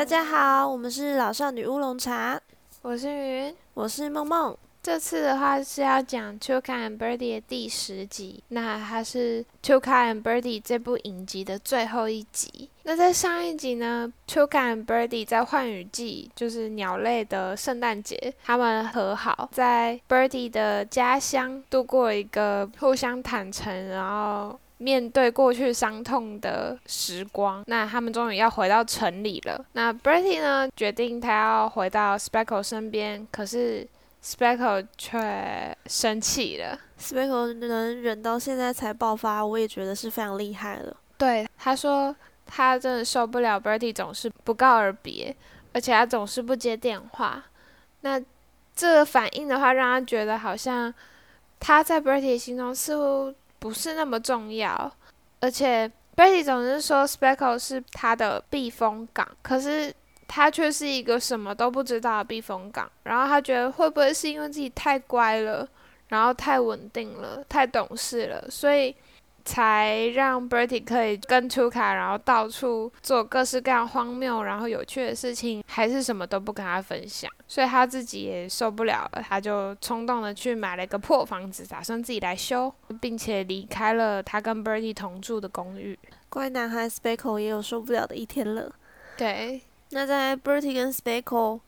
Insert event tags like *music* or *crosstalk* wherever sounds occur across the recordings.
大家好，我们是老少女乌龙茶，我是云，我是梦梦。这次的话是要讲《Chuka and Birdie》的第十集，那它是《Chuka and Birdie》这部影集的最后一集。那在上一集呢，《Chuka and Birdie》在换羽季，就是鸟类的圣诞节，他们和好，在 Birdie 的家乡度过一个互相坦诚，然后面对过去伤痛的时光。那他们终于要回到城里了。那 Bertie 呢，决定他要回到 Speckle 身边，可是。Speckle 却生气了。Speckle 能忍到现在才爆发，我也觉得是非常厉害了。对，他说他真的受不了 Bertie 总是不告而别，而且他总是不接电话。那这个反应的话，让他觉得好像他在 Bertie 心中似乎不是那么重要，而且 b e t t y 总是说 Speckle 是他的避风港，可是。他却是一个什么都不知道的避风港，然后他觉得会不会是因为自己太乖了，然后太稳定了，太懂事了，所以才让 Bertie 可以跟 t u k a 然后到处做各式各样荒谬然后有趣的事情，还是什么都不跟他分享，所以他自己也受不了了，他就冲动的去买了一个破房子，打算自己来修，并且离开了他跟 Bertie 同住的公寓。乖男孩 Speckle 也有受不了的一天了。对。那在 Bertie 跟 Speckle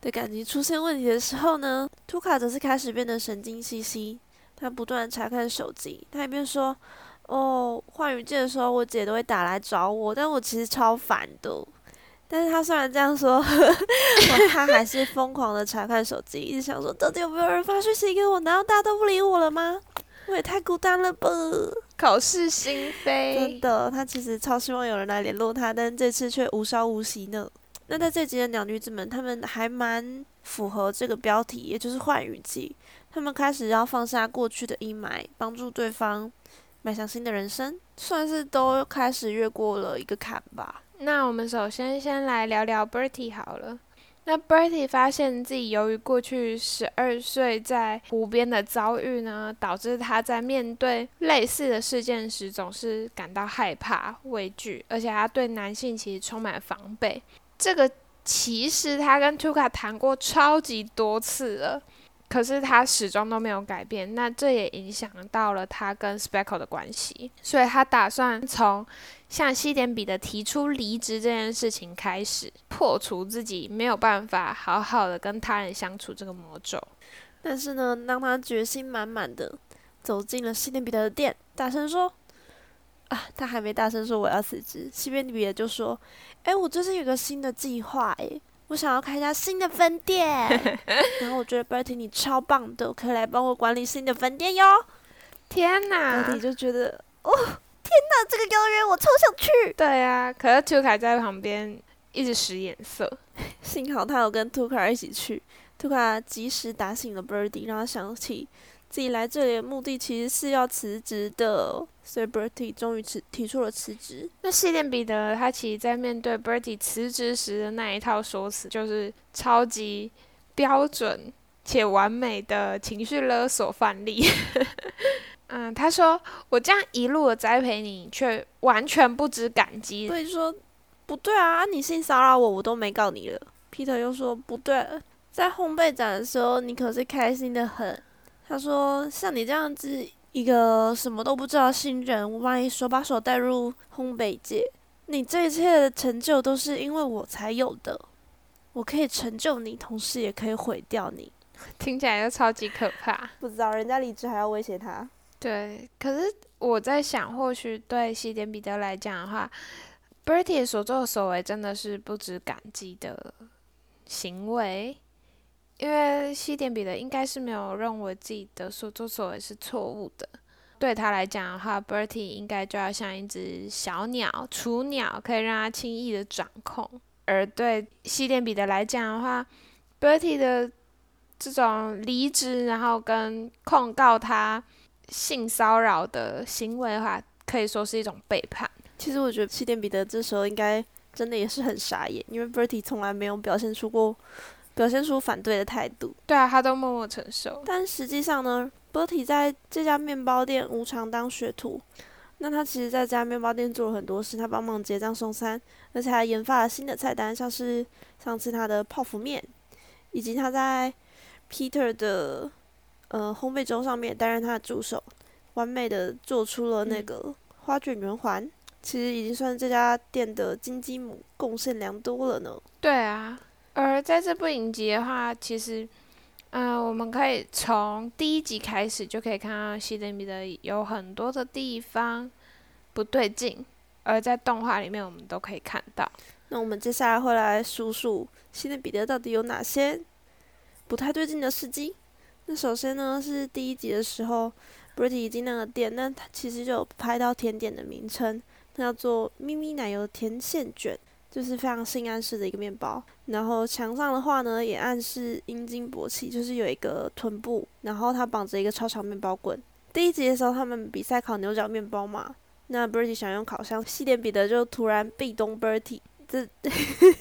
的感情出现问题的时候呢，Tuka 则是开始变得神经兮兮。他不断查看手机，他一边说：“哦，换语季的时候，我姐都会打来找我，但我其实超烦的。”但是她虽然这样说，*laughs* 她还是疯狂的查看手机，一直想说：“到底有没有人发讯息给我？难道大家都不理我了吗？我也太孤单了吧！”口是心非，真的，她其实超希望有人来联络她，但这次却无消无息呢。那在这集的两女子们，她们还蛮符合这个标题，也就是换语季。她们开始要放下过去的阴霾，帮助对方迈向新的人生，算是都开始越过了一个坎吧。那我们首先先来聊聊 Bertie 好了。那 Bertie 发现自己由于过去十二岁在湖边的遭遇呢，导致他在面对类似的事件时总是感到害怕、畏惧，而且他对男性其实充满防备。这个其实他跟 Tuka 谈过超级多次了。可是他始终都没有改变，那这也影响到了他跟 Speckle 的关系，所以他打算从向西点彼得提出离职这件事情开始，破除自己没有办法好好的跟他人相处这个魔咒。但是呢，当他决心满满的走进了西点彼得的店，大声说：“啊，他还没大声说我要辞职，西点彼得就说：‘哎，我最近有个新的计划，哎。’”我想要开一家新的分店，*laughs* 然后我觉得 Bertie 你超棒的，可以来帮我管理新的分店哟。天哪！Bertie 就觉得，哦，天哪，这个邀约我超想去。对啊，可是 Tuka 在旁边一直使眼色。幸好他有跟 Tuka 一起去，Tuka 及时打醒了 Bertie，让他想起。自己来这里的目的其实是要辞职的，所以 Bertie 终于辞提出了辞职。那西点彼得他其实，在面对 Bertie 辞职时的那一套说辞，就是超级标准且完美的情绪勒索范例。*laughs* 嗯，他说：“我这样一路的栽培你，却完全不知感激。”所以说不对啊，你性骚扰我，我都没告你了。Peter 又说：“不对，在烘焙展的时候，你可是开心的很。”他说：“像你这样子一个什么都不知道的新人，我把你手把手带入烘焙界，你这一切的成就都是因为我才有的。我可以成就你，同时也可以毁掉你。*laughs* 听起来就超级可怕。不知道人家离职还要威胁他。对，可是我在想，或许对西点彼得来讲的话，Bertie 所作所为真的是不值感激的行为。”因为西点彼得应该是没有认为自己的所作所为是错误的，对他来讲的话，Bertie 应该就要像一只小鸟、雏鸟，可以让他轻易的掌控；而对西点彼得来讲的话，Bertie 的这种离职，然后跟控告他性骚扰的行为的话，可以说是一种背叛。其实我觉得西点彼得这时候应该真的也是很傻眼，因为 Bertie 从来没有表现出过。表现出反对的态度，对啊，他都默默承受。但实际上呢，Bertie 在这家面包店无偿当学徒，那他其实在这家面包店做了很多事，他帮忙结账送餐，而且还研发了新的菜单，像是上次他的泡芙面，以及他在 Peter 的呃烘焙粥上面担任他的助手，完美的做出了那个花卷圆环。其实已经算是这家店的金鸡母，贡献良多了呢。对啊，而在这部影集的话，其实，嗯，我们可以从第一集开始就可以看到西德彼得有很多的地方不对劲，而在动画里面我们都可以看到。那我们接下来会来数数西德彼得到底有哪些不太对劲的事迹。那首先呢是第一集的时候 b r i t t y 已经那个店，那他其实就有拍到甜点的名称。那叫做咪咪奶油甜馅卷，就是非常性暗示的一个面包。然后墙上的话呢，也暗示阴茎勃起，就是有一个臀部，然后他绑着一个超长面包棍。第一集的时候，他们比赛烤牛角面包嘛，那 Bertie 想用烤箱，西点彼得就突然壁咚 Bertie，这，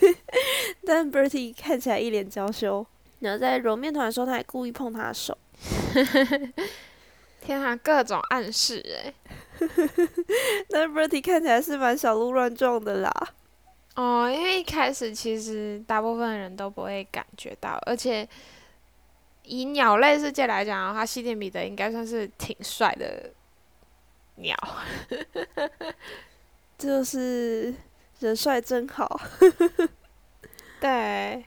*laughs* 但 Bertie 看起来一脸娇羞。然后在揉面团的时候，他还故意碰他的手。天啊，各种暗示哎！*laughs* 但 Bertie 看起来是蛮小鹿乱撞的啦。哦，因为一开始其实大部分人都不会感觉到，而且以鸟类世界来讲的话，西点彼得应该算是挺帅的鸟。*laughs* 就是人帅真好。对。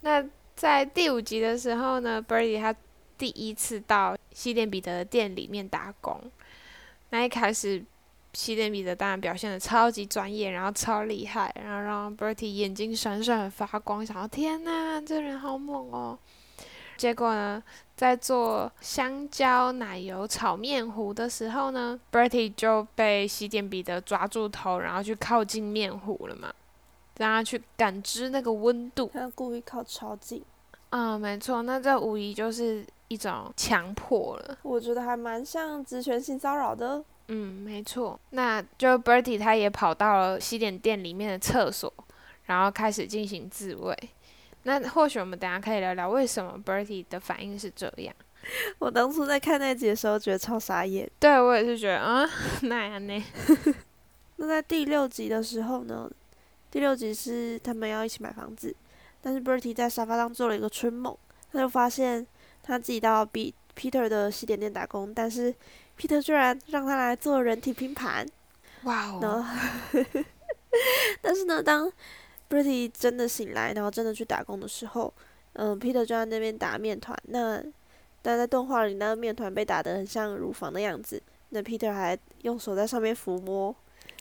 那在第五集的时候呢，Bertie 他。第一次到西点彼得的店里面打工，那一开始西点彼得当然表现的超级专业，然后超厉害，然后让 Bertie 眼睛闪闪发光，想到天呐，这人好猛哦！结果呢，在做香蕉奶油炒面糊的时候呢，Bertie 就被西点彼得抓住头，然后去靠近面糊了嘛，让他去感知那个温度。他故意靠超近。嗯，没错，那这无疑就是。一种强迫了，我觉得还蛮像职权性骚扰的。嗯，没错。那就 Bertie 他也跑到了西点店里面的厕所，然后开始进行自慰。那或许我们等下可以聊聊为什么 Bertie 的反应是这样。*laughs* 我当初在看那集的时候，觉得超傻眼。对我也是觉得啊，那样呢？*laughs* 那在第六集的时候呢？第六集是他们要一起买房子，但是 Bertie 在沙发上做了一个春梦，他就发现。他自己到比 Peter 的西点店打工，但是 Peter 居然让他来做人体拼盘。哇哦！然后，*laughs* 但是呢，当 Bertie 真的醒来，然后真的去打工的时候，嗯，Peter 就在那边打面团。那但在动画里，那个面团被打得很像乳房的样子。那 Peter 还用手在上面抚摸，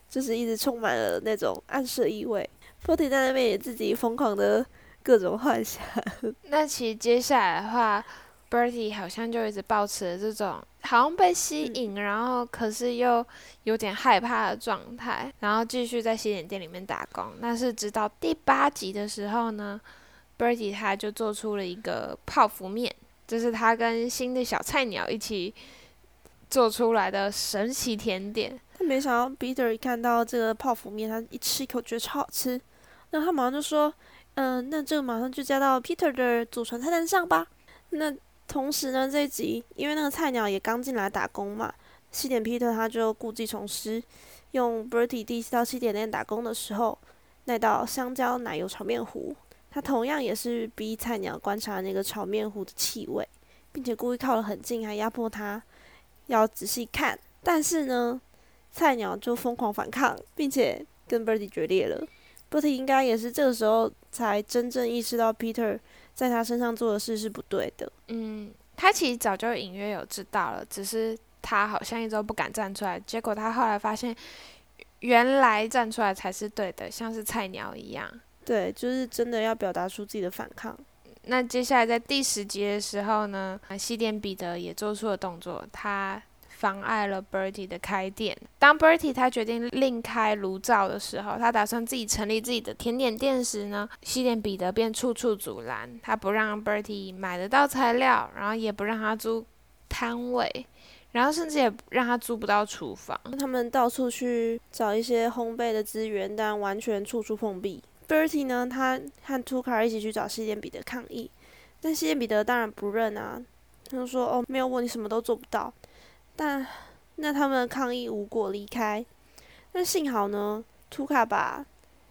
就是一直充满了那种暗示意味。Bertie 在那边也自己疯狂的各种幻想。*laughs* 那其实接下来的话。Bertie 好像就一直保持着这种好像被吸引，然后可是又有点害怕的状态，然后继续在洗脸店里面打工。那是直到第八集的时候呢，Bertie 他就做出了一个泡芙面，这是他跟新的小菜鸟一起做出来的神奇甜点。但没想到 Peter 一看到这个泡芙面，他一吃一口觉得超好吃，那他马上就说：“嗯，那这个马上就加到 Peter 的祖传菜单上吧。”那同时呢，这一集因为那个菜鸟也刚进来打工嘛，西点 Peter 他就故技重施，用 Bertie 第一次到西点店打工的时候，那道香蕉奶油炒面糊，他同样也是逼菜鸟观察那个炒面糊的气味，并且故意靠得很近，还压迫他要仔细看。但是呢，菜鸟就疯狂反抗，并且跟 Bertie 决裂了。Bertie 应该也是这个时候才真正意识到 Peter。在他身上做的事是不对的。嗯，他其实早就隐约有知道了，只是他好像一直都不敢站出来。结果他后来发现，原来站出来才是对的，像是菜鸟一样。对，就是真的要表达出自己的反抗。那接下来在第十集的时候呢，西点彼得也做出了动作，他。妨碍了 Bertie 的开店。当 Bertie 他决定另开炉灶的时候，他打算自己成立自己的甜点店时呢，西点彼得便处处阻拦，他不让 Bertie 买得到材料，然后也不让他租摊位，然后甚至也让他租不到厨房。他们到处去找一些烘焙的资源，但完全处处碰壁。Bertie 呢，他和 t u k a 一起去找西点彼得抗议，但西点彼得当然不认啊，他就说：“哦，没有我，你什么都做不到。”但那他们抗议无果离开。但幸好呢，图卡把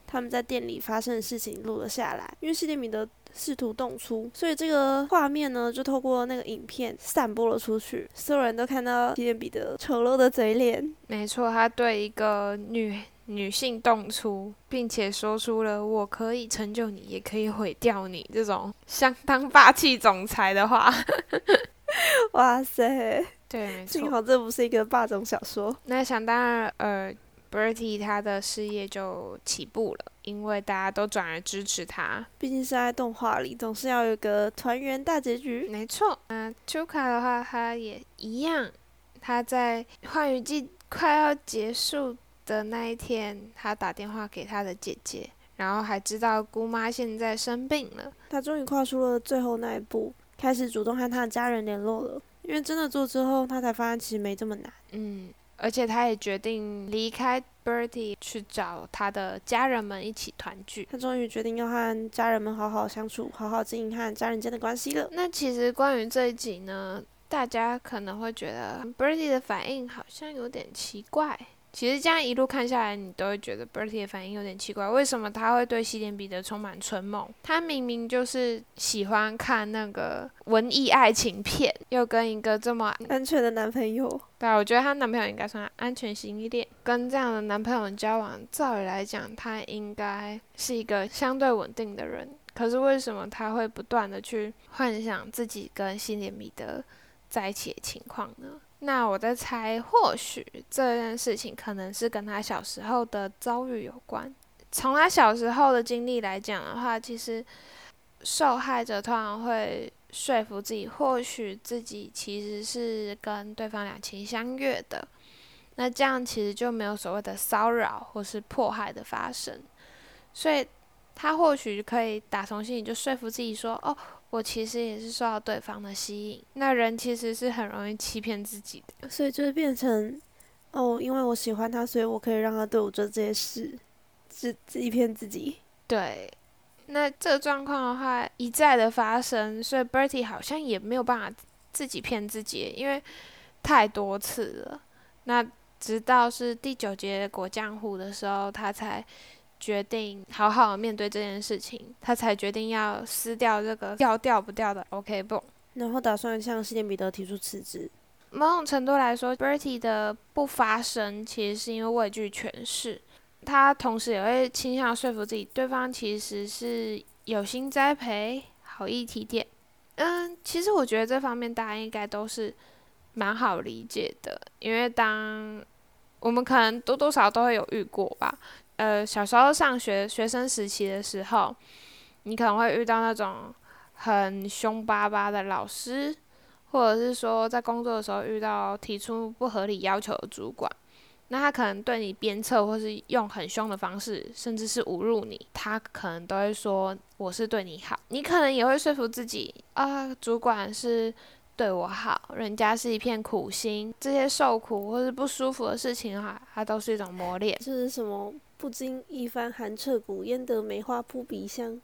他们在店里发生的事情录了下来，因为西点米德试图动粗，所以这个画面呢就透过那个影片散播了出去，所有人都看到西点米德丑陋的嘴脸。没错，他对一个女女性动粗，并且说出了“我可以成就你，也可以毁掉你”这种相当霸气总裁的话。*laughs* 哇塞！对，没幸。好这不是一个霸总小说。那想当然，呃，Bertie 他的事业就起步了，因为大家都转而支持他。毕竟是在动画里，总是要有个团圆大结局。没错，那 Tuka 的话，他也一样，他在换雨季快要结束的那一天，他打电话给他的姐姐，然后还知道姑妈现在生病了。他终于跨出了最后那一步，开始主动和他的家人联络了。因为真的做之后，他才发现其实没这么难。嗯，而且他也决定离开 Bertie 去找他的家人们一起团聚。他终于决定要和家人们好好相处，好好经营和家人间的关系了。那其实关于这一集呢，大家可能会觉得 Bertie 的反应好像有点奇怪。其实这样一路看下来，你都会觉得 Bertie 的反应有点奇怪。为什么他会对西点彼得充满春梦？他明明就是喜欢看那个文艺爱情片，又跟一个这么……安全的男朋友，对啊，我觉得她男朋友应该算安全型一点。跟这样的男朋友交往，照理来讲，他应该是一个相对稳定的人。可是为什么他会不断的去幻想自己跟西点彼得在一起的情况呢？那我在猜，或许这件事情可能是跟他小时候的遭遇有关。从他小时候的经历来讲的话，其实受害者通常会说服自己，或许自己其实是跟对方两情相悦的。那这样其实就没有所谓的骚扰或是迫害的发生，所以他或许可以打从心里就说服自己说：“哦。”我其实也是受到对方的吸引。那人其实是很容易欺骗自己的，所以就会变成哦，因为我喜欢他，所以我可以让他对我做这些事，自自己骗自己。对。那这个状况的话一再的发生，所以 Bertie 好像也没有办法自己骗自己，因为太多次了。那直到是第九节果酱湖的时候，他才。决定好好面对这件事情，他才决定要撕掉这个要掉不掉的 OK 绷，然后打算向西点彼得提出辞职。某种程度来说，Bertie 的不发声其实是因为畏惧权势，他同时也会倾向说服自己，对方其实是有心栽培、好意提点。嗯，其实我觉得这方面大家应该都是蛮好理解的，因为当我们可能多多少少都会有遇过吧。呃，小时候上学学生时期的时候，你可能会遇到那种很凶巴巴的老师，或者是说在工作的时候遇到提出不合理要求的主管，那他可能对你鞭策，或是用很凶的方式，甚至是侮辱你，他可能都会说我是对你好，你可能也会说服自己啊，主管是对我好，人家是一片苦心，这些受苦或是不舒服的事情的话，它都是一种磨练。这是什么？不经一番寒彻骨，焉得梅花扑鼻香？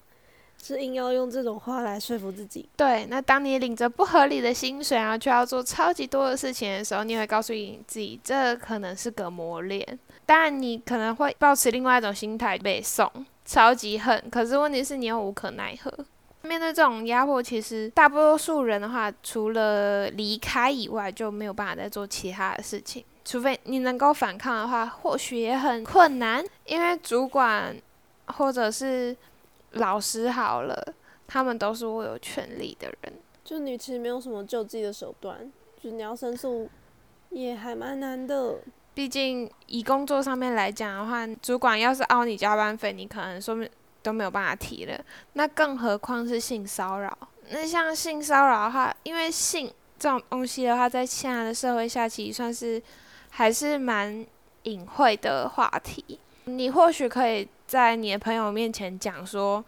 是硬要用这种话来说服自己。对，那当你领着不合理的薪水，然后却要做超级多的事情的时候，你会告诉你自己，这可能是个磨练。当然，你可能会抱持另外一种心态被送，超级恨。可是问题是你又无可奈何。面对这种压迫，其实大多数人的话，除了离开以外，就没有办法再做其他的事情。除非你能够反抗的话，或许也很困难，因为主管或者是老师好了，他们都是握有权力的人。就你其实没有什么救济的手段，就你要申诉也还蛮难的。毕竟以工作上面来讲的话，主管要是凹你加班费，你可能说明都没有办法提了。那更何况是性骚扰？那像性骚扰的话，因为性这种东西的话，在现在的社会下，其实算是。还是蛮隐晦的话题，你或许可以在你的朋友面前讲说：“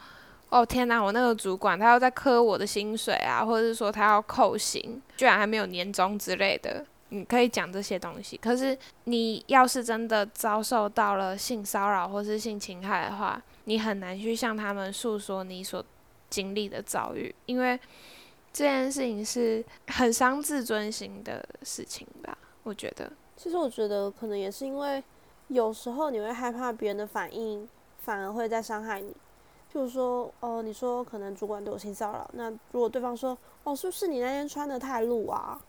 哦天哪，我那个主管他要在扣我的薪水啊，或者是说他要扣薪，居然还没有年终之类的。”你可以讲这些东西。可是你要是真的遭受到了性骚扰或是性侵害的话，你很难去向他们诉说你所经历的遭遇，因为这件事情是很伤自尊心的事情吧？我觉得。其实我觉得可能也是因为有时候你会害怕别人的反应，反而会在伤害你。譬如说，哦，你说可能主管对我性骚扰，那如果对方说，哦，是不是你那天穿的太露啊？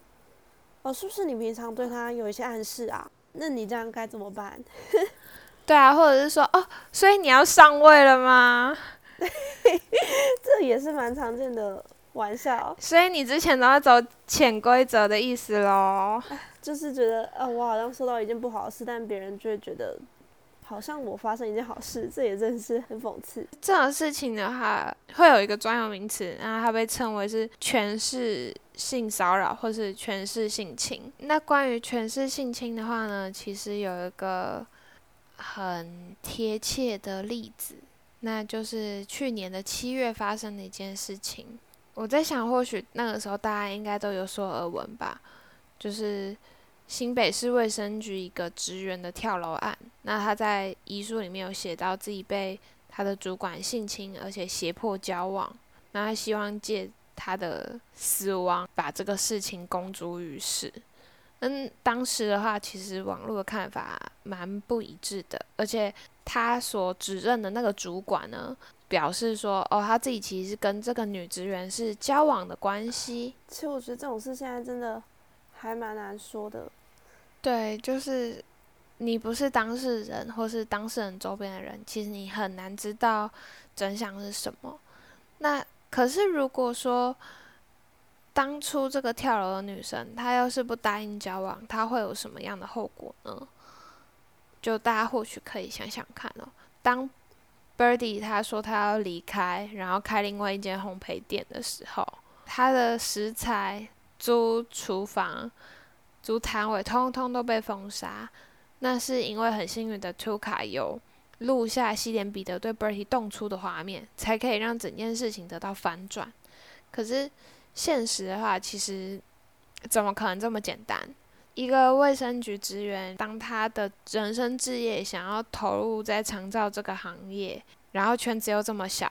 哦，是不是你平常对他有一些暗示啊？那你这样该怎么办？*laughs* 对啊，或者是说，哦，所以你要上位了吗？*laughs* 这也是蛮常见的玩笑。所以你之前都要走潜规则的意思喽？就是觉得，啊，我好像做到一件不好的事，但别人就会觉得，好像我发生一件好事，这也真是很讽刺。这种事情的话，会有一个专有名词，然后它被称为是权势性骚扰，或是权势性侵。那关于权势性侵的话呢，其实有一个很贴切的例子，那就是去年的七月发生的一件事情。我在想，或许那个时候大家应该都有所耳闻吧，就是新北市卫生局一个职员的跳楼案。那他在遗书里面有写到自己被他的主管性侵，而且胁迫交往。那他希望借他的死亡把这个事情公诸于世。嗯，当时的话，其实网络的看法蛮不一致的，而且他所指认的那个主管呢？表示说，哦，他自己其实是跟这个女职员是交往的关系。其实我觉得这种事现在真的还蛮难说的。对，就是你不是当事人，或是当事人周边的人，其实你很难知道真相是什么。那可是如果说当初这个跳楼的女生，她要是不答应交往，她会有什么样的后果呢？就大家或许可以想想看哦，当。Birdy 他说他要离开，然后开另外一间烘焙店的时候，他的食材、租厨房、租摊位，通通都被封杀。那是因为很幸运的 t u k a 有录下西点彼得对 Birdy 动粗的画面，才可以让整件事情得到反转。可是现实的话，其实怎么可能这么简单？一个卫生局职员，当他的人生置业想要投入在长照这个行业，然后圈子又这么小，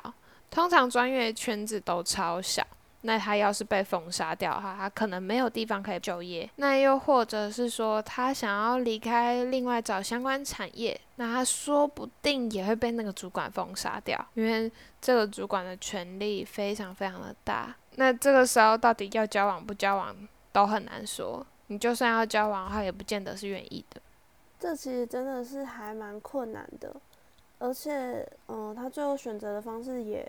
通常专业圈子都超小，那他要是被封杀掉的话，他可能没有地方可以就业。那又或者是说，他想要离开，另外找相关产业，那他说不定也会被那个主管封杀掉，因为这个主管的权力非常非常的大。那这个时候到底要交往不交往，都很难说。你就算要交往，的话也不见得是愿意的。这其实真的是还蛮困难的，而且，嗯，他最后选择的方式也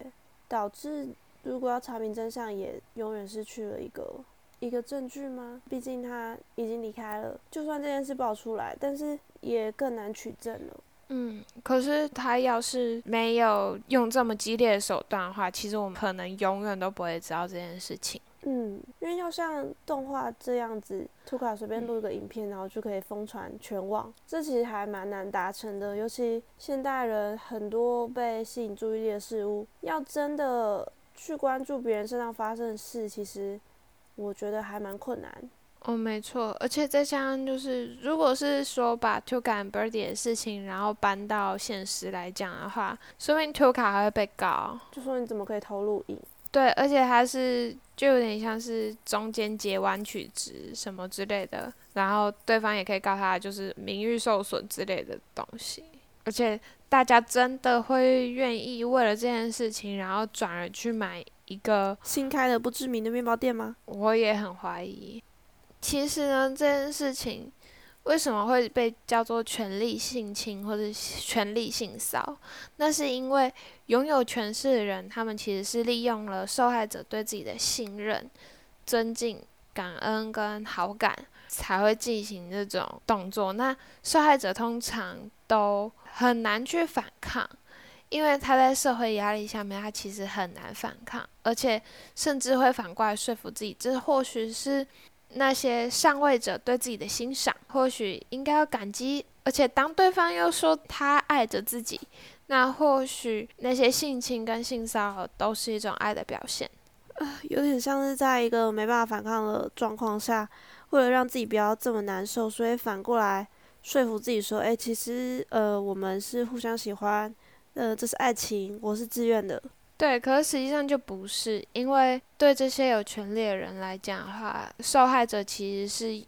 导致，如果要查明真相，也永远失去了一个一个证据吗？毕竟他已经离开了，就算这件事爆出来，但是也更难取证了。嗯，可是他要是没有用这么激烈的手段的话，其实我们可能永远都不会知道这件事情。嗯，因为要像动画这样子，图卡随便录一个影片，然后就可以疯传全网，这其实还蛮难达成的。尤其现代人很多被吸引注意力的事物，要真的去关注别人身上发生的事，其实我觉得还蛮困难。哦，没错，而且再加上就是，如果是说把 Tuka 和 Birdy 的事情，然后搬到现实来讲的话，说明 Tuka 还会被告，就说你怎么可以偷录影？对，而且他是就有点像是中间截弯曲直什么之类的，然后对方也可以告他就是名誉受损之类的东西。而且大家真的会愿意为了这件事情，然后转而去买一个新开的不知名的面包店吗？我也很怀疑。其实呢，这件事情。为什么会被叫做权力性侵或者权力性骚那是因为拥有权势的人，他们其实是利用了受害者对自己的信任、尊敬、感恩跟好感，才会进行这种动作。那受害者通常都很难去反抗，因为他在社会压力下面，他其实很难反抗，而且甚至会反过来说服自己，这或许是。那些上位者对自己的欣赏，或许应该要感激，而且当对方又说他爱着自己，那或许那些性侵跟性骚扰都是一种爱的表现。啊，有点像是在一个没办法反抗的状况下，为了让自己不要这么难受，所以反过来说服自己说：“哎，其实呃，我们是互相喜欢，呃，这是爱情，我是自愿的。”对，可是实际上就不是，因为对这些有权利的人来讲的话，受害者其实是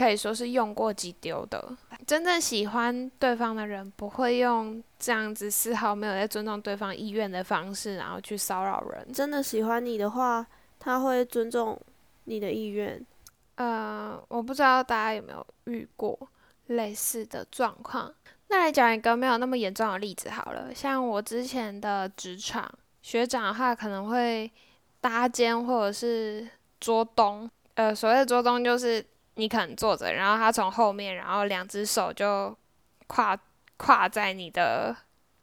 可以说是用过即丢的。真正喜欢对方的人，不会用这样子丝毫没有在尊重对方意愿的方式，然后去骚扰人。真的喜欢你的话，他会尊重你的意愿。呃，我不知道大家有没有遇过类似的状况。那来讲一个没有那么严重的例子好了，像我之前的职场学长的话，可能会搭肩或者是捉东。呃，所谓的捉东就是你可能坐着，然后他从后面，然后两只手就跨跨在你的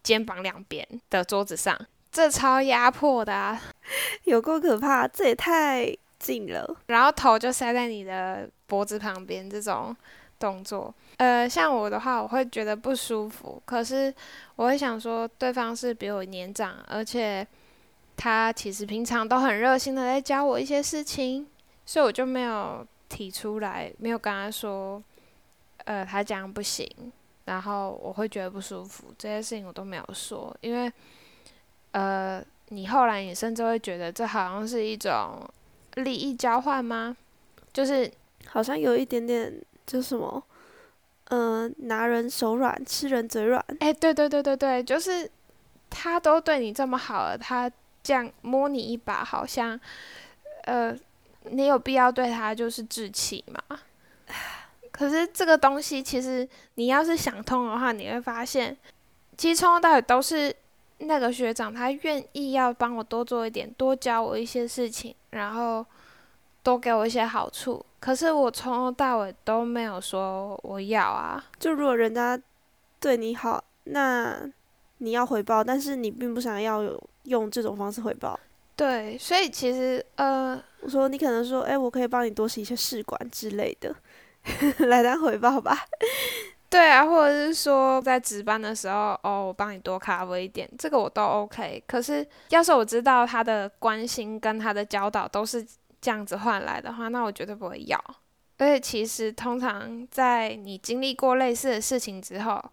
肩膀两边的桌子上，这超压迫的啊，*laughs* 有够可怕，这也太近了。然后头就塞在你的脖子旁边，这种动作。呃，像我的话，我会觉得不舒服。可是我会想说，对方是比我年长，而且他其实平常都很热心的在教我一些事情，所以我就没有提出来，没有跟他说，呃，他这样不行，然后我会觉得不舒服。这些事情我都没有说，因为，呃，你后来你甚至会觉得这好像是一种利益交换吗？就是好像有一点点，就什么。嗯，拿人手软，吃人嘴软。哎，对对对对对，就是他都对你这么好了，他这样摸你一把，好像，呃，你有必要对他就是置气吗？*sighs* 可是这个东西，其实你要是想通的话，你会发现，其实从头到尾都是那个学长，他愿意要帮我多做一点，多教我一些事情，然后多给我一些好处。可是我从头到尾都没有说我要啊。就如果人家对你好，那你要回报，但是你并不想要有用这种方式回报。对，所以其实呃，我说你可能说，哎，我可以帮你多洗一些试管之类的，*laughs* 来当回报吧。*laughs* 对啊，或者是说在值班的时候，哦，我帮你多 cover 一点，这个我都 OK。可是要是我知道他的关心跟他的教导都是。这样子换来的话，那我绝对不会要。而且其实通常在你经历过类似的事情之后，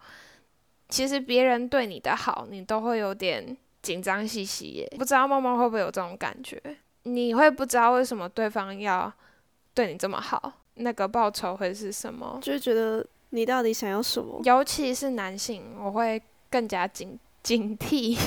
其实别人对你的好，你都会有点紧张兮兮耶。不知道梦梦会不会有这种感觉？你会不知道为什么对方要对你这么好，那个报酬会是什么？就是觉得你到底想要什么？尤其是男性，我会更加警警惕，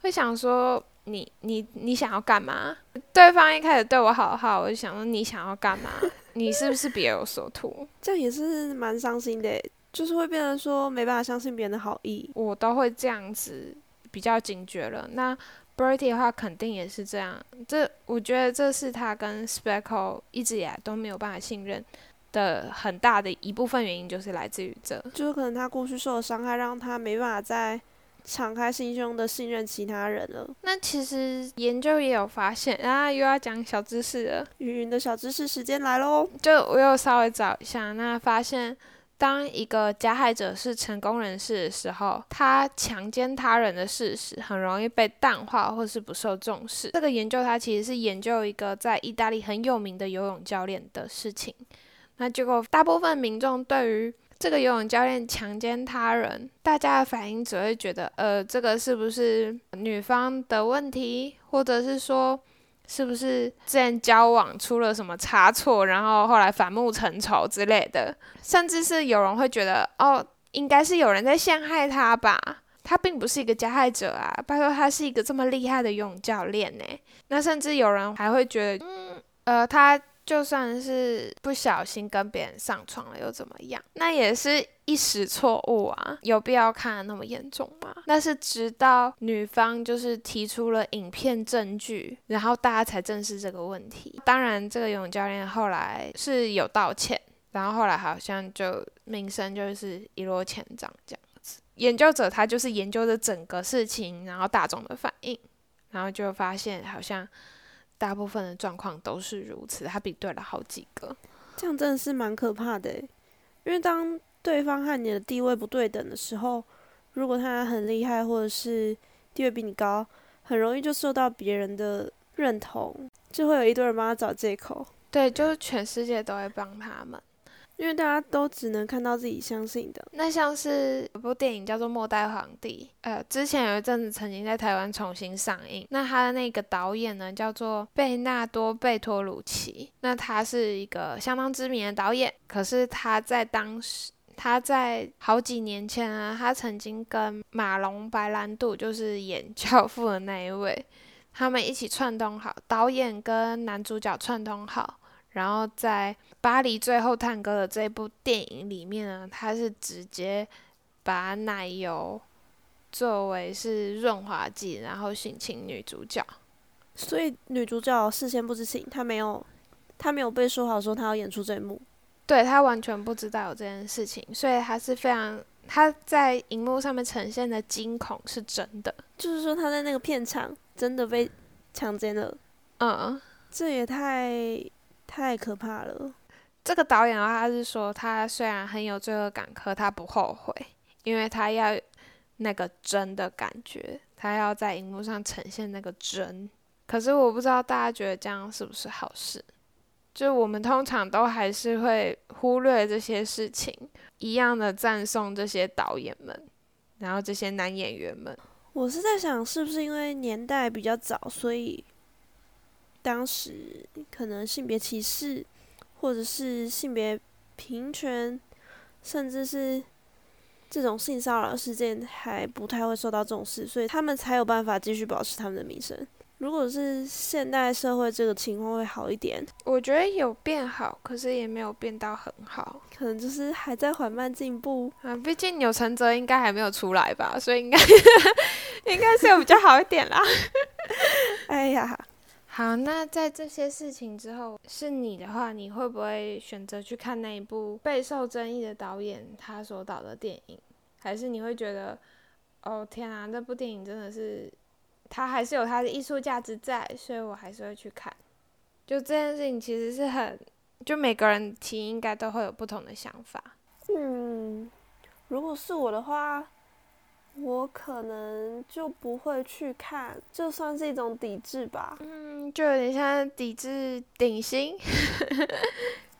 会想说。你你你想要干嘛？对方一开始对我好好，我就想说你想要干嘛？你是不是别有所图？*laughs* 这样也是蛮伤心的，就是会变成说没办法相信别人的好意。我都会这样子比较警觉了。那 Bertie 的话肯定也是这样。这我觉得这是他跟 Speckle 一直以来都没有办法信任的很大的一部分原因，就是来自于这，就是可能他过去受的伤害，让他没办法再。敞开心胸的信任其他人了。那其实研究也有发现啊，又要讲小知识了。云云的小知识时间来喽！就我又稍微找一下，那发现当一个加害者是成功人士的时候，他强奸他人的事实很容易被淡化或是不受重视。这个研究它其实是研究一个在意大利很有名的游泳教练的事情。那结果大部分民众对于这个游泳教练强奸他人，大家的反应只会觉得，呃，这个是不是女方的问题，或者是说，是不是之前交往出了什么差错，然后后来反目成仇之类的，甚至是有人会觉得，哦，应该是有人在陷害他吧，他并不是一个加害者啊，拜托，他是一个这么厉害的游泳教练呢，那甚至有人还会觉得，嗯，呃，他。就算是不小心跟别人上床了又怎么样？那也是一时错误啊，有必要看得那么严重吗？那是直到女方就是提出了影片证据，然后大家才正视这个问题。当然，这个游泳教练后来是有道歉，然后后来好像就名声就是一落千丈这样子。研究者他就是研究的整个事情，然后大众的反应，然后就发现好像。大部分的状况都是如此，他比对了好几个，这样真的是蛮可怕的。因为当对方和你的地位不对等的时候，如果他很厉害或者是地位比你高，很容易就受到别人的认同，就会有一堆人帮他找借口。对，就是全世界都会帮他们。因为大家都只能看到自己相信的。那像是有部电影叫做《末代皇帝》，呃，之前有一阵子曾经在台湾重新上映。那他的那个导演呢，叫做贝纳多·贝托鲁奇。那他是一个相当知名的导演，可是他在当时，他在好几年前啊，他曾经跟马龙·白兰度，就是演《教父》的那一位，他们一起串通好，导演跟男主角串通好。然后在《巴黎最后探戈》的这部电影里面呢，他是直接把奶油作为是润滑剂，然后性侵女主角。所以女主角事先不知情，她没有，她没有被说好说她要演出这一幕。对她完全不知道有这件事情，所以她是非常，她在荧幕上面呈现的惊恐是真的，就是说她在那个片场真的被强奸了。嗯，这也太。太可怕了！这个导演的话，他是说他虽然很有罪恶感，可他不后悔，因为他要那个真的感觉，他要在荧幕上呈现那个真。可是我不知道大家觉得这样是不是好事？就我们通常都还是会忽略这些事情，一样的赞颂这些导演们，然后这些男演员们。我是在想，是不是因为年代比较早，所以？当时可能性别歧视，或者是性别平权，甚至是这种性骚扰事件还不太会受到重视，所以他们才有办法继续保持他们的名声。如果是现代社会，这个情况会好一点。我觉得有变好，可是也没有变到很好，可能就是还在缓慢进步啊。毕竟钮承泽应该还没有出来吧，所以应该 *laughs* 应该是有比较好一点啦。*laughs* 哎呀。好，那在这些事情之后，是你的话，你会不会选择去看那一部备受争议的导演他所导的电影？还是你会觉得，哦天啊，这部电影真的是，它还是有它的艺术价值在，所以我还是会去看。就这件事情其实是很，就每个人提应该都会有不同的想法。嗯，如果是我的话。我可能就不会去看，就算是一种抵制吧。嗯，就有点像抵制顶薪，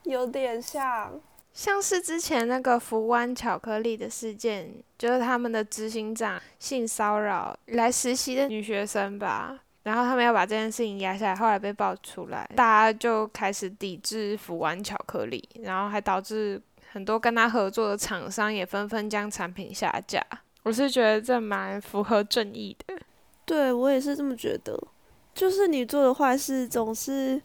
有点像，像是之前那个福湾巧克力的事件，就是他们的执行长性骚扰来实习的女学生吧，然后他们要把这件事情压下来，后来被爆出来，大家就开始抵制福湾巧克力，然后还导致很多跟他合作的厂商也纷纷将产品下架。我是觉得这蛮符合正义的，对我也是这么觉得。就是你做的坏事，总是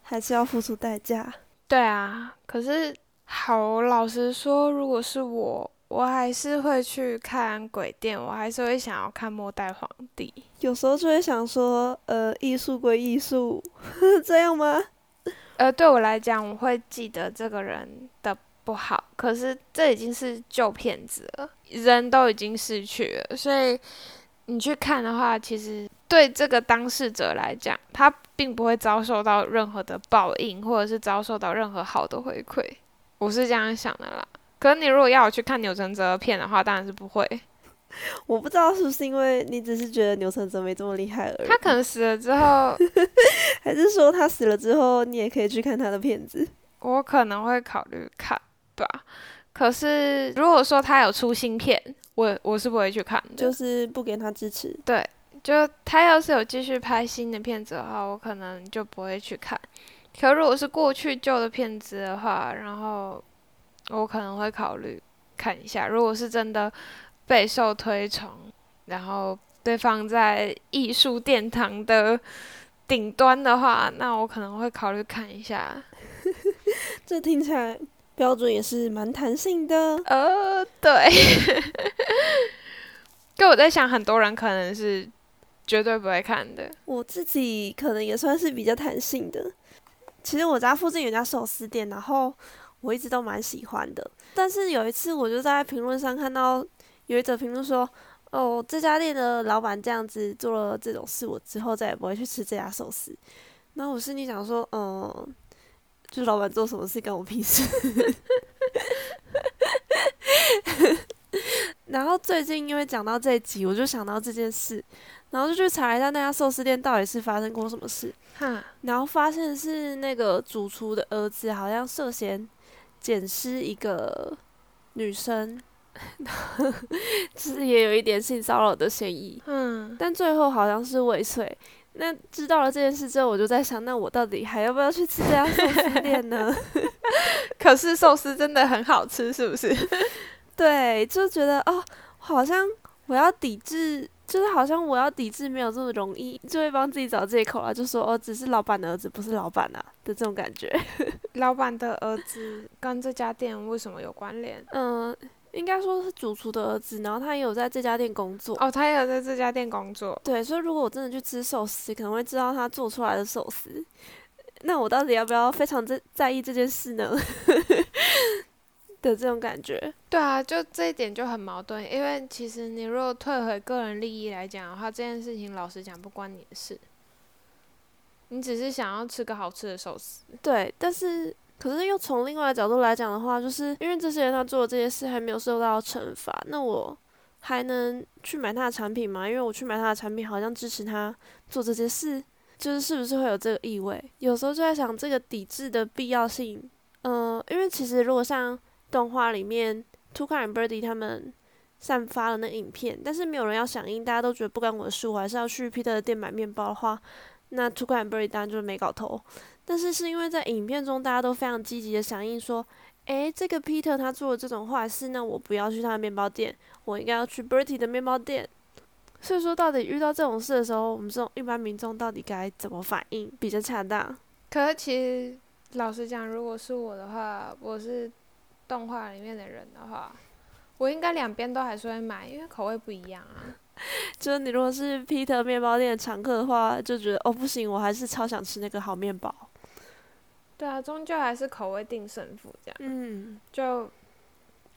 还是要付出代价。对啊，可是好老实说，如果是我，我还是会去看鬼店，我还是会想要看末代皇帝。有时候就会想说，呃，艺术归艺术，*laughs* 这样吗？呃，对我来讲，我会记得这个人的。不好，可是这已经是旧片子了，人都已经逝去了，所以你去看的话，其实对这个当事者来讲，他并不会遭受到任何的报应，或者是遭受到任何好的回馈。我是这样想的啦。可是你如果要我去看钮承泽片的话，当然是不会。我不知道是不是因为你只是觉得牛承泽没这么厉害而已。他可能死了之后，*laughs* 还是说他死了之后，你也可以去看他的片子？我可能会考虑看。对吧？可是如果说他有出新片，我我是不会去看的，就是不给他支持。对，就他要是有继续拍新的片子的话，我可能就不会去看。可如果是过去旧的片子的话，然后我可能会考虑看一下。如果是真的备受推崇，然后对方在艺术殿堂的顶端的话，那我可能会考虑看一下。*laughs* 这听起来。标准也是蛮弹性的。呃，对。*laughs* 就我在想，很多人可能是绝对不会看的。我自己可能也算是比较弹性的。其实我家附近有家寿司店，然后我一直都蛮喜欢的。但是有一次，我就在评论上看到有一则评论说：“哦，这家店的老板这样子做了这种事，我之后再也不会去吃这家寿司。”那我心里想说：“嗯。”就是老板做什么事关我屁事。然后最近因为讲到这一集，我就想到这件事，然后就去查一下那家寿司店到底是发生过什么事。哈然后发现是那个主厨的儿子好像涉嫌捡尸一个女生，其 *laughs* 实也有一点性骚扰的嫌疑。嗯，但最后好像是未遂。那知道了这件事之后，我就在想，那我到底还要不要去吃这家寿司 *laughs* 店呢？*laughs* 可是寿司真的很好吃，是不是？*laughs* 对，就觉得哦，好像我要抵制，就是好像我要抵制没有这么容易，就会帮自己找借口啊，就说哦，只是老板的儿子，不是老板啊的这种感觉。老板的儿子跟这家店为什么有关联？嗯、应该说是主厨的儿子，然后他也有在这家店工作。哦，他也有在这家店工作。对，所以如果我真的去吃寿司，可能会知道他做出来的寿司。那我到底要不要非常在在意这件事呢？*laughs* 的这种感觉。对啊，就这一点就很矛盾，因为其实你如果退回个人利益来讲的话，这件事情老实讲不关你的事，你只是想要吃个好吃的寿司。对，但是可是又从另外的角度来讲的话，就是因为这些人他做的这些事还没有受到惩罚，那我还能去买他的产品吗？因为我去买他的产品，好像支持他做这些事，就是是不是会有这个意味？有时候就在想这个抵制的必要性。嗯、因为其实如果像动画里面 Tuka and Birdie 他们散发了那影片，但是没有人要响应，大家都觉得不关我的事，我还是要去 Peter 的店买面包的话，那 Tuka and Birdie 当然就是没搞头。但是是因为在影片中大家都非常积极的响应说，诶，这个 Peter 他做了这种坏事，那我不要去他的面包店，我应该要去 Bertie 的面包店。所以说，到底遇到这种事的时候，我们这种一般民众到底该怎么反应比较恰当？可是其实老实讲，如果是我的话，我是动画里面的人的话，我应该两边都还是会买，因为口味不一样啊。*laughs* 就是你如果是 Peter 面包店的常客的话，就觉得哦不行，我还是超想吃那个好面包。对啊，终究还是口味定胜负这样。嗯，就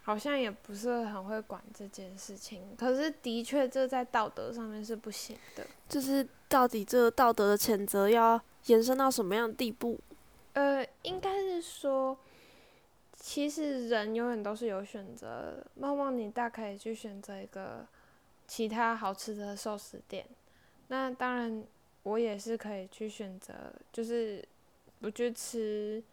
好像也不是很会管这件事情，可是的确这在道德上面是不行的。就是到底这个道德的谴责要延伸到什么样的地步？呃，应该是说，其实人永远都是有选择的。梦梦，你大可以去选择一个其他好吃的寿司店，那当然我也是可以去选择，就是不去吃。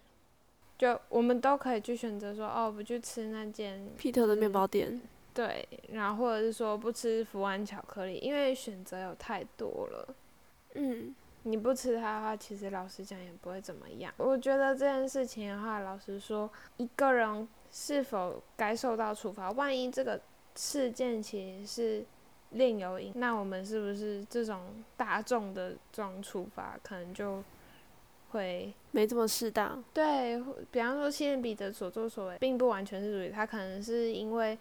就我们都可以去选择说，哦，不去吃那间 Peter 的面包店，对，然后或者是说不吃福安巧克力，因为选择有太多了。嗯，你不吃它的话，其实老实讲也不会怎么样。我觉得这件事情的话，老实说，一个人是否该受到处罚，万一这个事件其实是另有因，那我们是不是这种大众的这种处罚，可能就会没这么适当。对，比方说西恩彼得所作所为，并不完全是属于他，可能是因为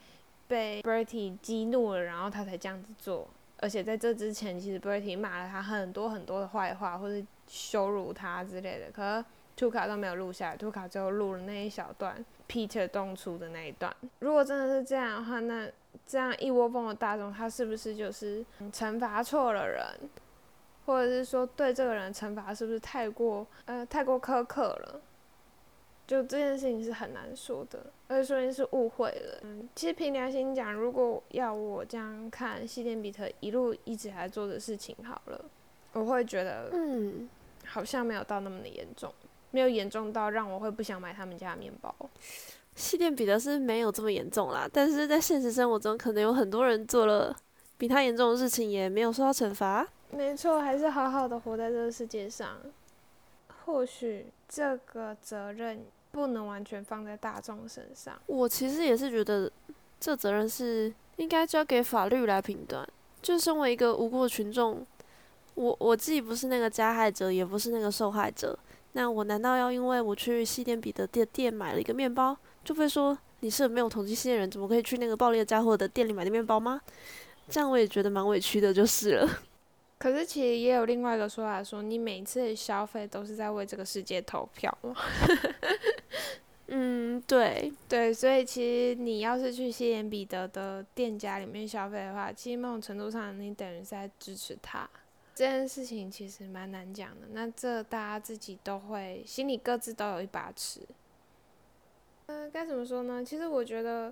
被 Bertie 激怒了，然后他才这样子做。而且在这之前，其实 Bertie 骂了他很多很多的坏话，或是羞辱他之类的。可是图卡都没有录下来，图卡只有录了那一小段 Peter 动粗的那一段。如果真的是这样的话，那这样一窝蜂的大众，他是不是就是嗯惩罚错了人？或者是说对这个人的惩罚是不是太过呃太过苛刻了？就这件事情是很难说的，而且说明是误会了。嗯，其实凭良心讲，如果要我这样看西点比特一路一直来做的事情好了，我会觉得嗯，好像没有到那么的严重，没有严重到让我会不想买他们家的面包。西点比得是没有这么严重啦，但是在现实生活中，可能有很多人做了比他严重的事情，也没有受到惩罚。没错，还是好好的活在这个世界上。或许这个责任不能完全放在大众身上。我其实也是觉得，这责任是应该交给法律来评断。就身为一个无辜的群众，我我既不是那个加害者，也不是那个受害者。那我难道要因为我去西点彼得店店买了一个面包，就被说你是没有同情心的人，怎么可以去那个暴力的家伙的店里买的面包吗？这样我也觉得蛮委屈的，就是了。可是其实也有另外一个说法，说你每次的消费都是在为这个世界投票。*laughs* 嗯，对，对，所以其实你要是去西点彼得的店家里面消费的话，其实某种程度上你等于是在支持他。这件事情其实蛮难讲的，那这大家自己都会心里各自都有一把尺。嗯、该怎么说呢？其实我觉得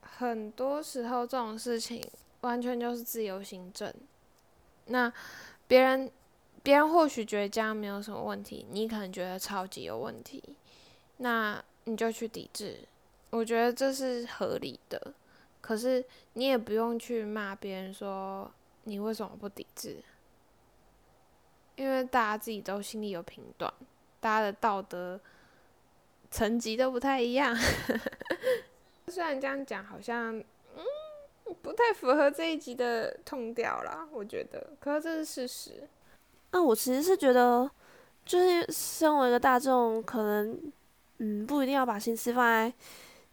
很多时候这种事情完全就是自由行政。那别人别人或许觉得这样没有什么问题，你可能觉得超级有问题。那你就去抵制，我觉得这是合理的。可是你也不用去骂别人说你为什么不抵制，因为大家自己都心里有评断，大家的道德层级都不太一样。*laughs* 虽然这样讲好像不太符合这一集的痛调啦，我觉得，可是这是事实。那我其实是觉得，就是身为一个大众，可能嗯不一定要把心思放在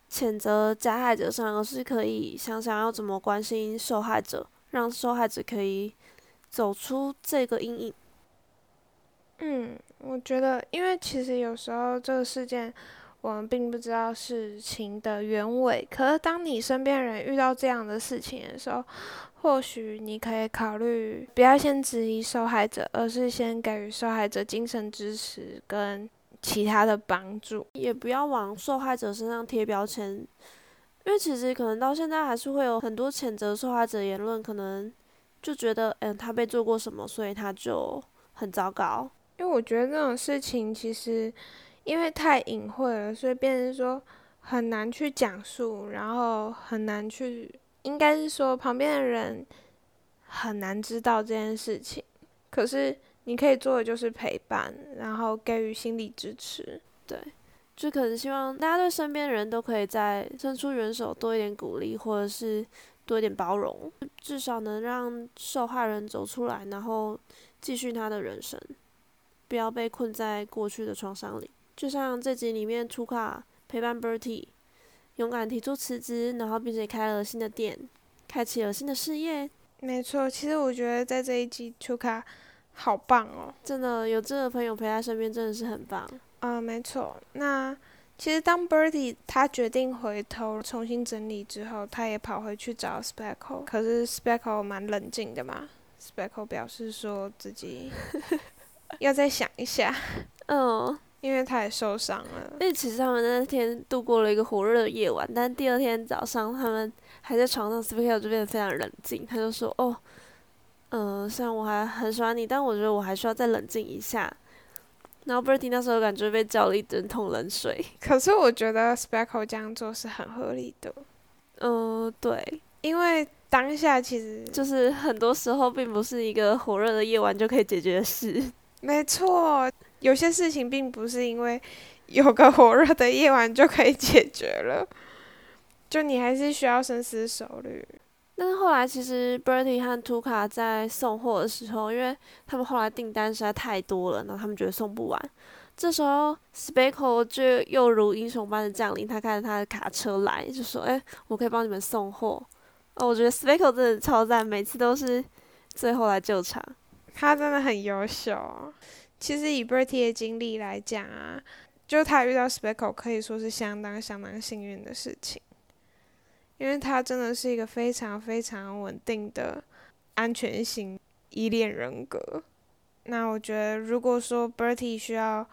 谴责加害者上，而是可以想想要怎么关心受害者，让受害者可以走出这个阴影。嗯，我觉得，因为其实有时候这个事件。我们并不知道事情的原委，可是当你身边人遇到这样的事情的时候，或许你可以考虑不要先质疑受害者，而是先给予受害者精神支持跟其他的帮助，也不要往受害者身上贴标签，因为其实可能到现在还是会有很多谴责受害者言论，可能就觉得，嗯，他被做过什么，所以他就很糟糕。因为我觉得这种事情其实。因为太隐晦了，所以变成说很难去讲述，然后很难去，应该是说旁边的人很难知道这件事情。可是你可以做的就是陪伴，然后给予心理支持。对，就可能希望大家对身边的人都可以再伸出援手，多一点鼓励，或者是多一点包容，至少能让受害人走出来，然后继续他的人生，不要被困在过去的创伤里。就像这集里面，出卡陪伴 Bertie，勇敢提出辞职，然后并且开了新的店，开启了新的事业。没错，其实我觉得在这一集，出卡好棒哦，真的有这个朋友陪在身边，真的是很棒。啊，没错。那其实当 Bertie 他决定回头重新整理之后，他也跑回去找 Speckle，可是 Speckle 蛮冷静的嘛，Speckle 表示说自己 *laughs* 要再想一下。嗯。因为他也受伤了。因为其实他们那天度过了一个火热的夜晚，但第二天早上他们还在床上 s p e a k 就变得非常冷静。他就说：“哦，嗯，虽然我还很喜欢你，但我觉得我还需要再冷静一下。”然后 Bertie 那时候感觉被浇了一整桶冷水。*laughs* 可是我觉得 Speckle 这样做是很合理的。嗯，对，因为当下其实就是很多时候并不是一个火热的夜晚就可以解决的事。没错。有些事情并不是因为有个火热的夜晚就可以解决了，就你还是需要深思熟虑。但是后来其实 Bertie 和图卡在送货的时候，因为他们后来订单实在太多了，然后他们觉得送不完。这时候 Speckle 就又如英雄般的降临，他开着他的卡车来，就说：“哎，我可以帮你们送货。”哦，我觉得 Speckle 真的超赞，每次都是最后来救场。他真的很优秀。其实以 Bertie 的经历来讲啊，就他遇到 Speckle 可以说是相当相当幸运的事情，因为他真的是一个非常非常稳定的安全型依恋人格。那我觉得，如果说 Bertie 需要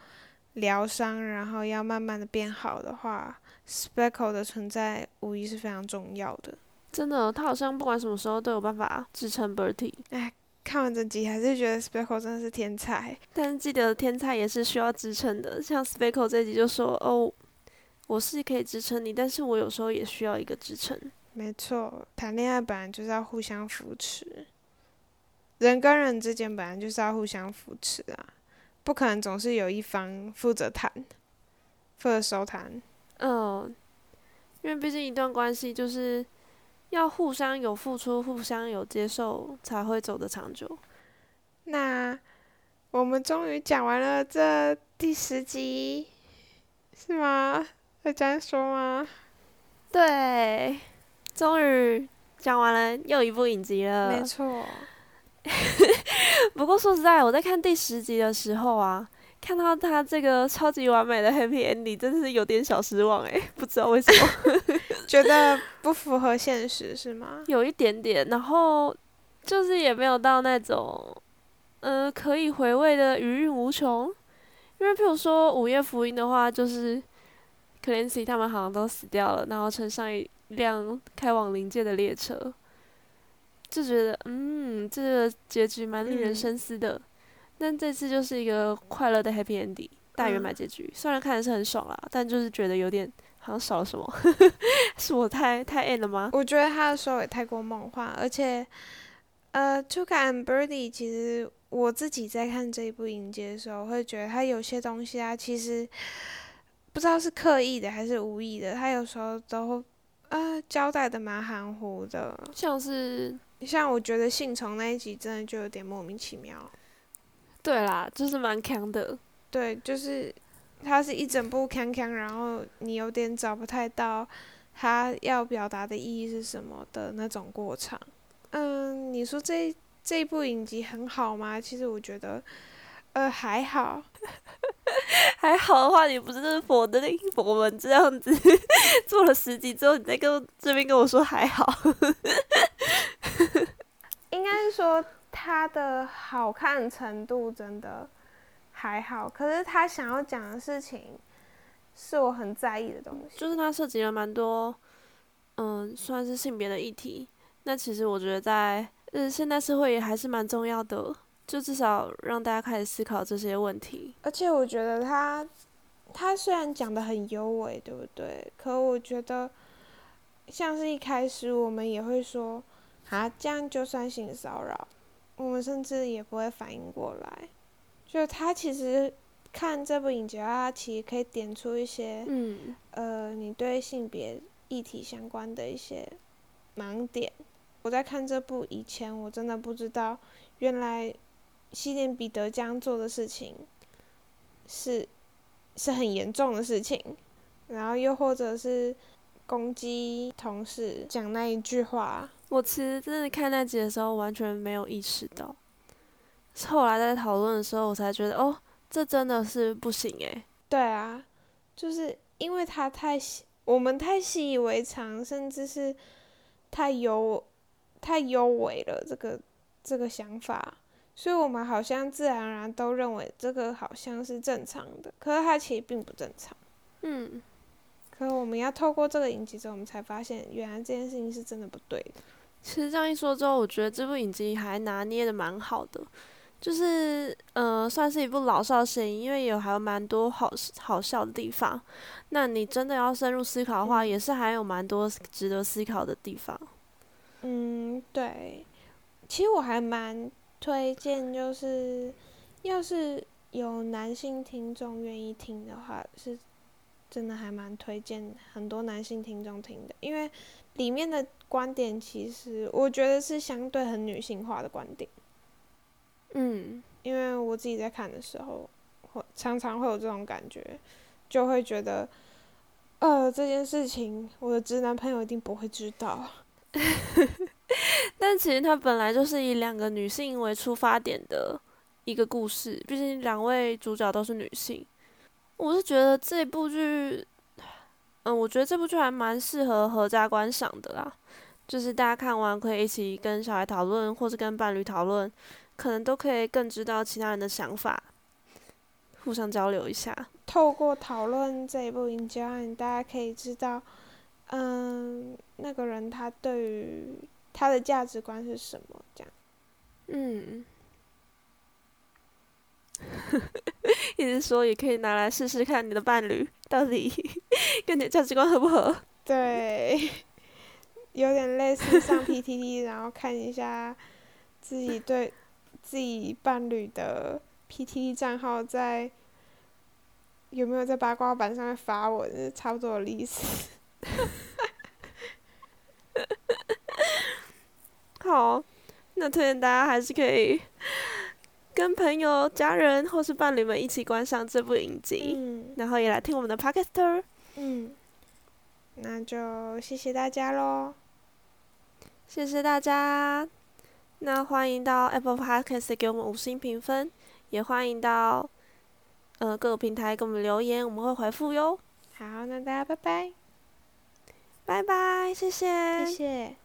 疗伤，然后要慢慢的变好的话，Speckle 的存在无疑是非常重要的。真的，他好像不管什么时候都有办法支撑 Bertie。哎。看完整集还是觉得 Speckle 真的是天才，但是记得天才也是需要支撑的。像 Speckle 这集就说：“哦，我是可以支撑你，但是我有时候也需要一个支撑。”没错，谈恋爱本来就是要互相扶持，人跟人之间本来就是要互相扶持啊，不可能总是有一方负责谈，负责收谈。嗯，因为毕竟一段关系就是。要互相有付出，互相有接受，才会走得长久。那我们终于讲完了这第十集，是吗？会这样说吗？对，终于讲完了又一部影集了。没错。*laughs* 不过说实在，我在看第十集的时候啊。看到他这个超级完美的 happy ending，真的是有点小失望诶，*laughs* 不知道为什么，*laughs* 觉得不符合现实是吗？*laughs* 有一点点，然后就是也没有到那种，呃，可以回味的余韵无穷。因为譬如说午夜福音的话，就是 Clancy 他们好像都死掉了，然后乘上一辆开往灵界的列车，就觉得嗯，这个结局蛮令人深思的。但这次就是一个快乐的 happy ending。大圆满结局。虽然看的是很爽啦，但就是觉得有点好像少了什么，*laughs* 是我太太 N 了吗？我觉得他的收尾太过梦幻，而且，呃，Tuka and Birdie 其实我自己在看这一部影集的时候，会觉得他有些东西啊，其实不知道是刻意的还是无意的，他有时候都啊呃交代的蛮含糊的，像是像我觉得信从那一集真的就有点莫名其妙。对啦，就是蛮强的。对，就是它是一整部康康，然后你有点找不太到它要表达的意义是什么的那种过程。嗯，你说这这一部影集很好吗？其实我觉得，呃，还好。*laughs* 还好的话，你不是佛的那佛门这样子 *laughs* 做了十集之后，你再跟这边跟我说还好。*laughs* 应该是说。它的好看程度真的还好，可是他想要讲的事情是我很在意的东西。就是他涉及了蛮多，嗯，算是性别的议题。那其实我觉得在嗯现代社会也还是蛮重要的，就至少让大家开始思考这些问题。而且我觉得他他虽然讲的很优美，对不对？可我觉得像是一开始我们也会说啊，这样就算性骚扰。我们甚至也不会反应过来，就他其实看这部影集啊，其实可以点出一些，嗯，呃，你对性别议题相关的一些盲点。我在看这部以前，我真的不知道，原来西点彼得这样做的事情是是很严重的事情，然后又或者是攻击同事讲那一句话。我其实真的看那集的时候，完全没有意识到，是后来在讨论的时候，我才觉得，哦，这真的是不行诶。对啊，就是因为他太我们太习以为常，甚至是太优太优美了这个这个想法，所以我们好像自然而然都认为这个好像是正常的，可是它其实并不正常。嗯，可我们要透过这个影集之后，我们才发现，原来这件事情是真的不对的。其实这样一说之后，我觉得这部影集还拿捏的蛮好的，就是呃，算是一部老少咸宜，因为有还有蛮多好好笑的地方。那你真的要深入思考的话，也是还有蛮多值得思考的地方。嗯，对。其实我还蛮推荐，就是要是有男性听众愿意听的话，是真的还蛮推荐很多男性听众听的，因为里面的。观点其实我觉得是相对很女性化的观点，嗯，因为我自己在看的时候，会常常会有这种感觉，就会觉得，呃，这件事情我的直男朋友一定不会知道。*laughs* 但其实它本来就是以两个女性为出发点的一个故事，毕竟两位主角都是女性。我是觉得这部剧，嗯，我觉得这部剧还蛮适合合家观赏的啦。就是大家看完可以一起跟小孩讨论，或是跟伴侣讨论，可能都可以更知道其他人的想法，互相交流一下。透过讨论这一部影集，大家可以知道，嗯，那个人他对于他的价值观是什么，这样。嗯。*laughs* 一直说也可以拿来试试看，你的伴侣到底 *laughs* 跟你的价值观合不合？对。有点类似上 PTT，然后看一下自己对自己伴侣的 PTT 账号在有没有在八卦版上面发文，是差不多的意思。*laughs* 好，那推荐大家还是可以跟朋友、家人或是伴侣们一起观赏这部影集，然后也来听我们的 Podcast。嗯，那就谢谢大家喽。谢谢大家，那欢迎到 Apple Podcast 给我们五星评分，也欢迎到呃各个平台给我们留言，我们会回复哟。好，那大家拜拜，拜拜，谢谢，谢谢。